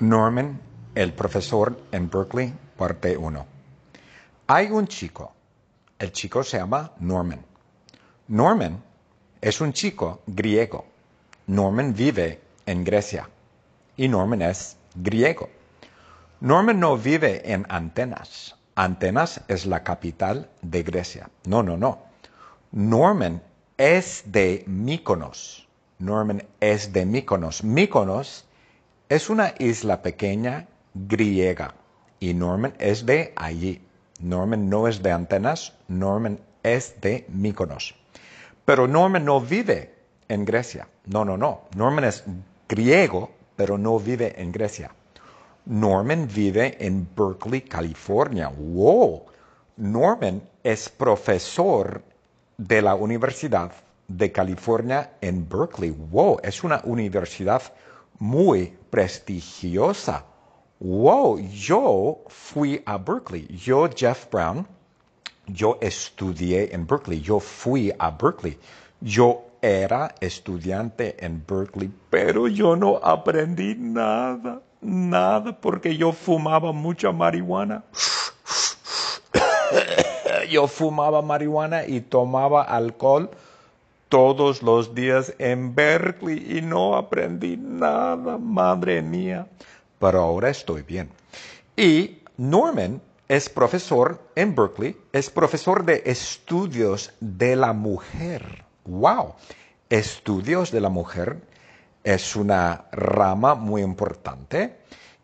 Norman, el profesor en Berkeley, parte 1. Hay un chico. El chico se llama Norman. Norman es un chico griego. Norman vive en Grecia. Y Norman es griego. Norman no vive en Atenas. Atenas es la capital de Grecia. No, no, no. Norman es de Mykonos. Norman es de Mykonos. Mykonos es una isla pequeña griega y Norman es de allí. Norman no es de Atenas, Norman es de Mykonos. Pero Norman no vive en Grecia. No, no, no. Norman es griego, pero no vive en Grecia. Norman vive en Berkeley, California. ¡Wow! Norman es profesor de la Universidad de California en Berkeley. ¡Wow! Es una universidad muy prestigiosa. ¡Wow! Yo fui a Berkeley. Yo, Jeff Brown, yo estudié en Berkeley. Yo fui a Berkeley. Yo era estudiante en Berkeley, pero yo no aprendí nada, nada, porque yo fumaba mucha marihuana. yo fumaba marihuana y tomaba alcohol todos los días en Berkeley y no aprendí nada, madre mía. Pero ahora estoy bien. Y Norman es profesor en Berkeley, es profesor de estudios de la mujer. ¡Wow! Estudios de la mujer es una rama muy importante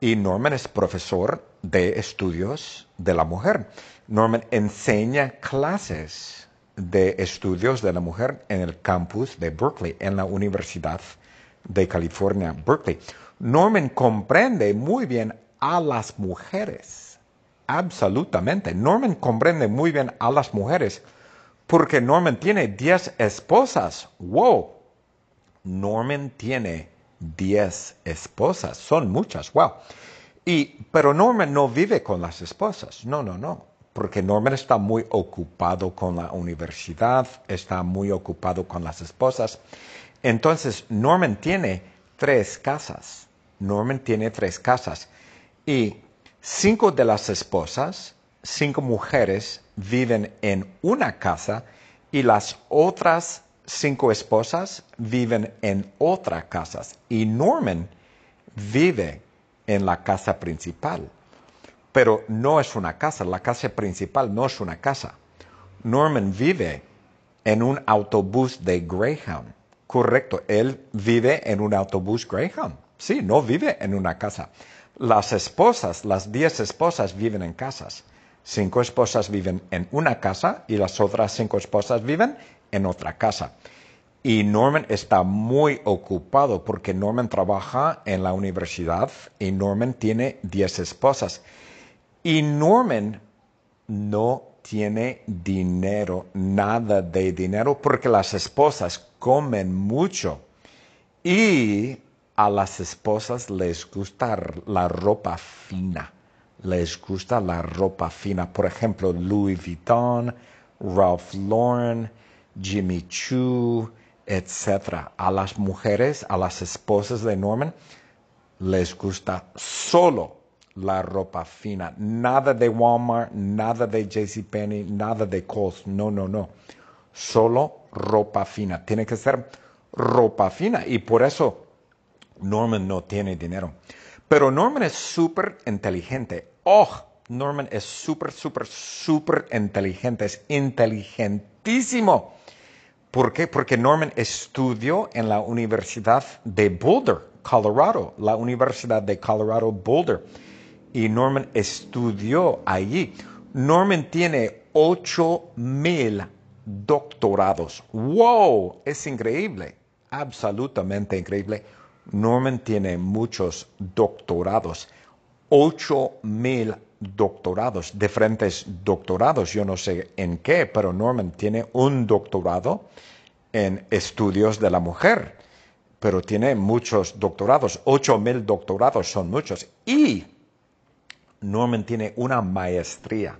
y Norman es profesor de estudios de la mujer. Norman enseña clases de Estudios de la Mujer en el campus de Berkeley, en la Universidad de California, Berkeley. Norman comprende muy bien a las mujeres, absolutamente. Norman comprende muy bien a las mujeres porque Norman tiene 10 esposas. ¡Wow! Norman tiene 10 esposas, son muchas, wow. Y, pero Norman no vive con las esposas, no, no, no porque Norman está muy ocupado con la universidad, está muy ocupado con las esposas. Entonces, Norman tiene tres casas. Norman tiene tres casas. Y cinco de las esposas, cinco mujeres, viven en una casa y las otras cinco esposas viven en otra casa. Y Norman vive en la casa principal pero no es una casa, la casa principal no es una casa. Norman vive en un autobús de Greyhound. Correcto, él vive en un autobús Greyhound. Sí, no vive en una casa. Las esposas, las diez esposas viven en casas. Cinco esposas viven en una casa y las otras cinco esposas viven en otra casa. Y Norman está muy ocupado porque Norman trabaja en la universidad y Norman tiene diez esposas. Y Norman no tiene dinero, nada de dinero, porque las esposas comen mucho. Y a las esposas les gusta la ropa fina. Les gusta la ropa fina. Por ejemplo, Louis Vuitton, Ralph Lauren, Jimmy Choo, etc. A las mujeres, a las esposas de Norman, les gusta solo la ropa fina. Nada de Walmart, nada de JCPenney, nada de Kohl's. No, no, no. Solo ropa fina. Tiene que ser ropa fina. Y por eso Norman no tiene dinero. Pero Norman es súper inteligente. Oh, Norman es súper, súper, súper inteligente. Es inteligentísimo. ¿Por qué? Porque Norman estudió en la Universidad de Boulder, Colorado, la Universidad de Colorado Boulder y Norman estudió allí. Norman tiene ocho mil doctorados. ¡Wow! Es increíble, absolutamente increíble. Norman tiene muchos doctorados, ocho mil doctorados, diferentes doctorados, yo no sé en qué, pero Norman tiene un doctorado en estudios de la mujer, pero tiene muchos doctorados, ocho mil doctorados son muchos. Y Norman tiene una maestría.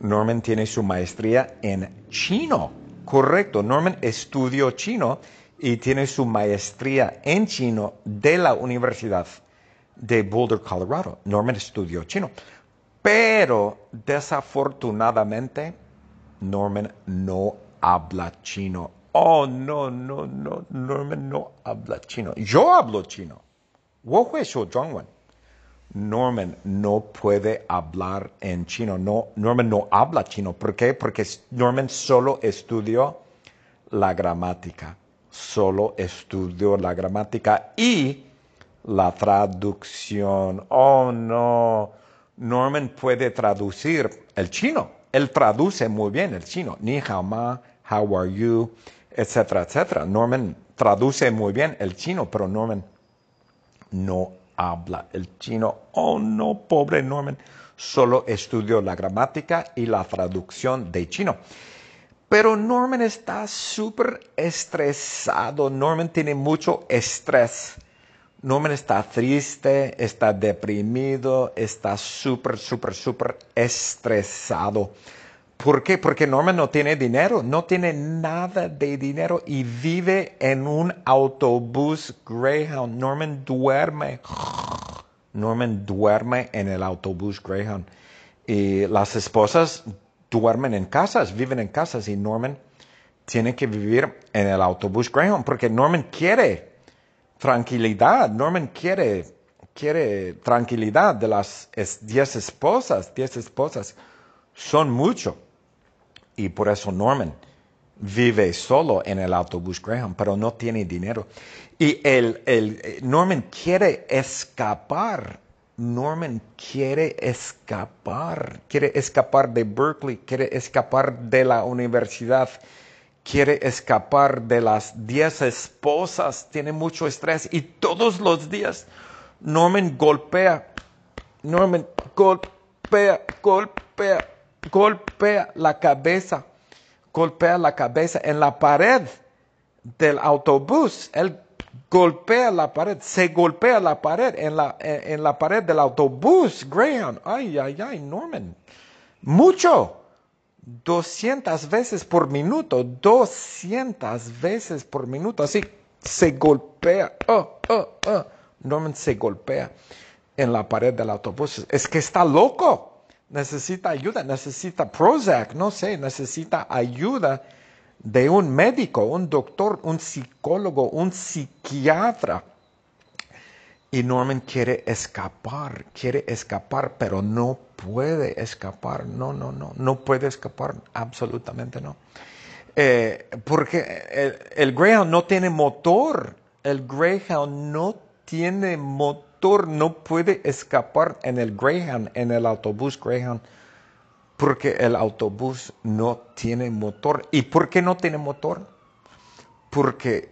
Norman tiene su maestría en chino. Correcto, Norman estudió chino y tiene su maestría en chino de la Universidad de Boulder, Colorado. Norman estudió chino. Pero desafortunadamente, Norman no habla chino. Oh, no, no, no, Norman no habla chino. Yo hablo chino. Norman no puede hablar en chino. No, Norman no habla chino. ¿Por qué? Porque Norman solo estudió la gramática. Solo estudió la gramática y la traducción. Oh, no. Norman puede traducir el chino. Él traduce muy bien el chino. Ni ma, how are you, etcétera, etcétera. Norman traduce muy bien el chino, pero Norman no habla el chino. Oh, no, pobre Norman. Solo estudió la gramática y la traducción de chino. Pero Norman está súper estresado. Norman tiene mucho estrés. Norman está triste, está deprimido, está súper, súper, súper estresado. ¿Por qué? Porque Norman no tiene dinero, no tiene nada de dinero y vive en un autobús Greyhound. Norman duerme. Norman duerme en el autobús Greyhound. Y las esposas duermen en casas, viven en casas y Norman tiene que vivir en el autobús Greyhound porque Norman quiere tranquilidad. Norman quiere, quiere tranquilidad de las diez esposas. Diez esposas son mucho. Y por eso Norman vive solo en el autobús Graham, pero no tiene dinero. Y el, el, Norman quiere escapar. Norman quiere escapar. Quiere escapar de Berkeley, quiere escapar de la universidad, quiere escapar de las diez esposas, tiene mucho estrés y todos los días Norman golpea, Norman golpea, golpea, golpea la cabeza, golpea la cabeza en la pared del autobús. Él golpea la pared, se golpea la pared en la, en, la pared del autobús. Graham, ay, ay, ay, Norman. Mucho. 200 veces por minuto, 200 veces por minuto, así se golpea, oh, oh, oh. Norman se golpea en la pared del autobús. Es que está loco necesita ayuda, necesita Prozac, no sé, necesita ayuda de un médico, un doctor, un psicólogo, un psiquiatra. Y Norman quiere escapar, quiere escapar, pero no puede escapar. No, no, no, no puede escapar, absolutamente no. Eh, porque el, el Greyhound no tiene motor. El Greyhound no tiene motor no puede escapar en el Greyhound, en el autobús Greyhound, porque el autobús no tiene motor. ¿Y por qué no tiene motor? Porque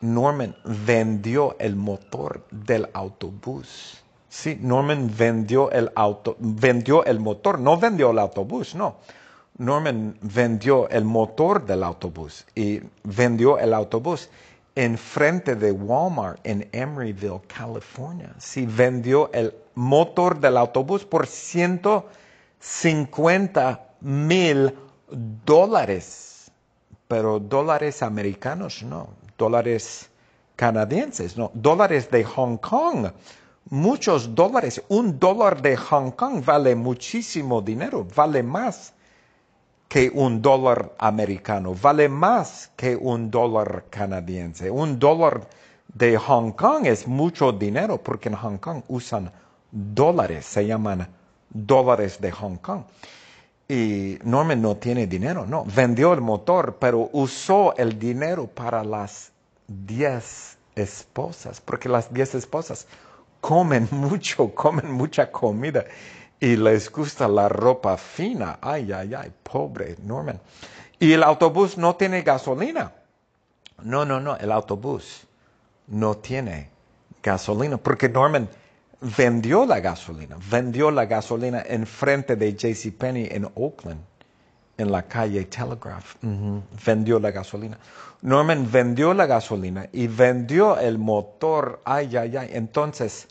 Norman vendió el motor del autobús. Sí, Norman vendió el auto, vendió el motor, no vendió el autobús, no. Norman vendió el motor del autobús y vendió el autobús enfrente de Walmart en Emeryville, California. Sí, vendió el motor del autobús por 150 mil dólares. Pero dólares americanos, no. Dólares canadienses, no. Dólares de Hong Kong. Muchos dólares. Un dólar de Hong Kong vale muchísimo dinero. Vale más que un dólar americano, vale más que un dólar canadiense. Un dólar de Hong Kong es mucho dinero porque en Hong Kong usan dólares, se llaman dólares de Hong Kong. Y Norman no tiene dinero, no, vendió el motor, pero usó el dinero para las diez esposas, porque las diez esposas comen mucho, comen mucha comida y les gusta la ropa fina. Ay, ay, ay, pobre Norman. Y el autobús no tiene gasolina. No, no, no, el autobús no tiene gasolina porque Norman vendió la gasolina, vendió la gasolina en frente de JCPenney en Oakland, en la calle Telegraph. Vendió la gasolina. Norman vendió la gasolina y vendió el motor. Ay, ay, ay. Entonces,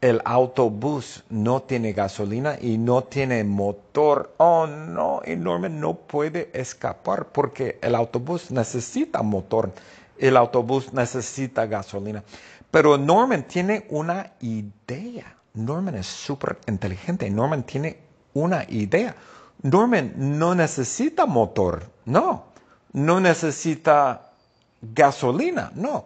el autobús no tiene gasolina y no tiene motor. Oh no, y Norman no puede escapar porque el autobús necesita motor, el autobús necesita gasolina. Pero Norman tiene una idea. Norman es súper inteligente. Norman tiene una idea. Norman no necesita motor, no. No necesita gasolina, no.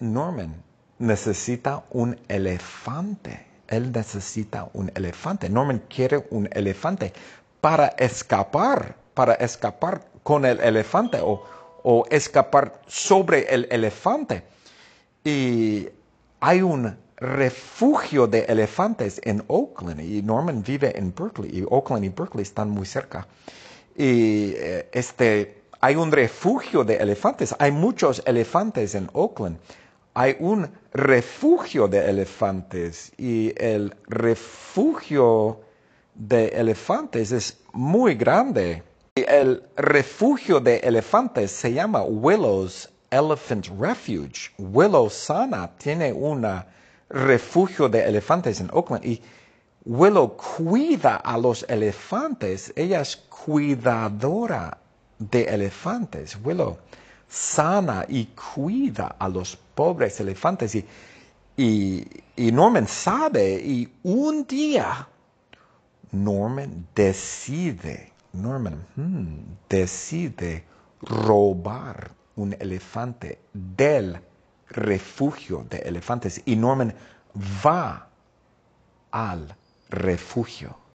Norman necesita un elefante. Él necesita un elefante. Norman quiere un elefante para escapar, para escapar con el elefante o, o escapar sobre el elefante. Y hay un refugio de elefantes en Oakland y Norman vive en Berkeley y Oakland y Berkeley están muy cerca. Y eh, este, hay un refugio de elefantes, hay muchos elefantes en Oakland. Hay un refugio de elefantes y el refugio de elefantes es muy grande. El refugio de elefantes se llama Willows Elephant Refuge. Willow Sana tiene un refugio de elefantes en Oakland y Willow cuida a los elefantes. Ella es cuidadora de elefantes. Willow sana y cuida a los pobres elefantes. Y, y, Norman sabe y un día Norman decide, Norman hmm, decide robar un elefante del refugio de elefantes y Norman va al refugio.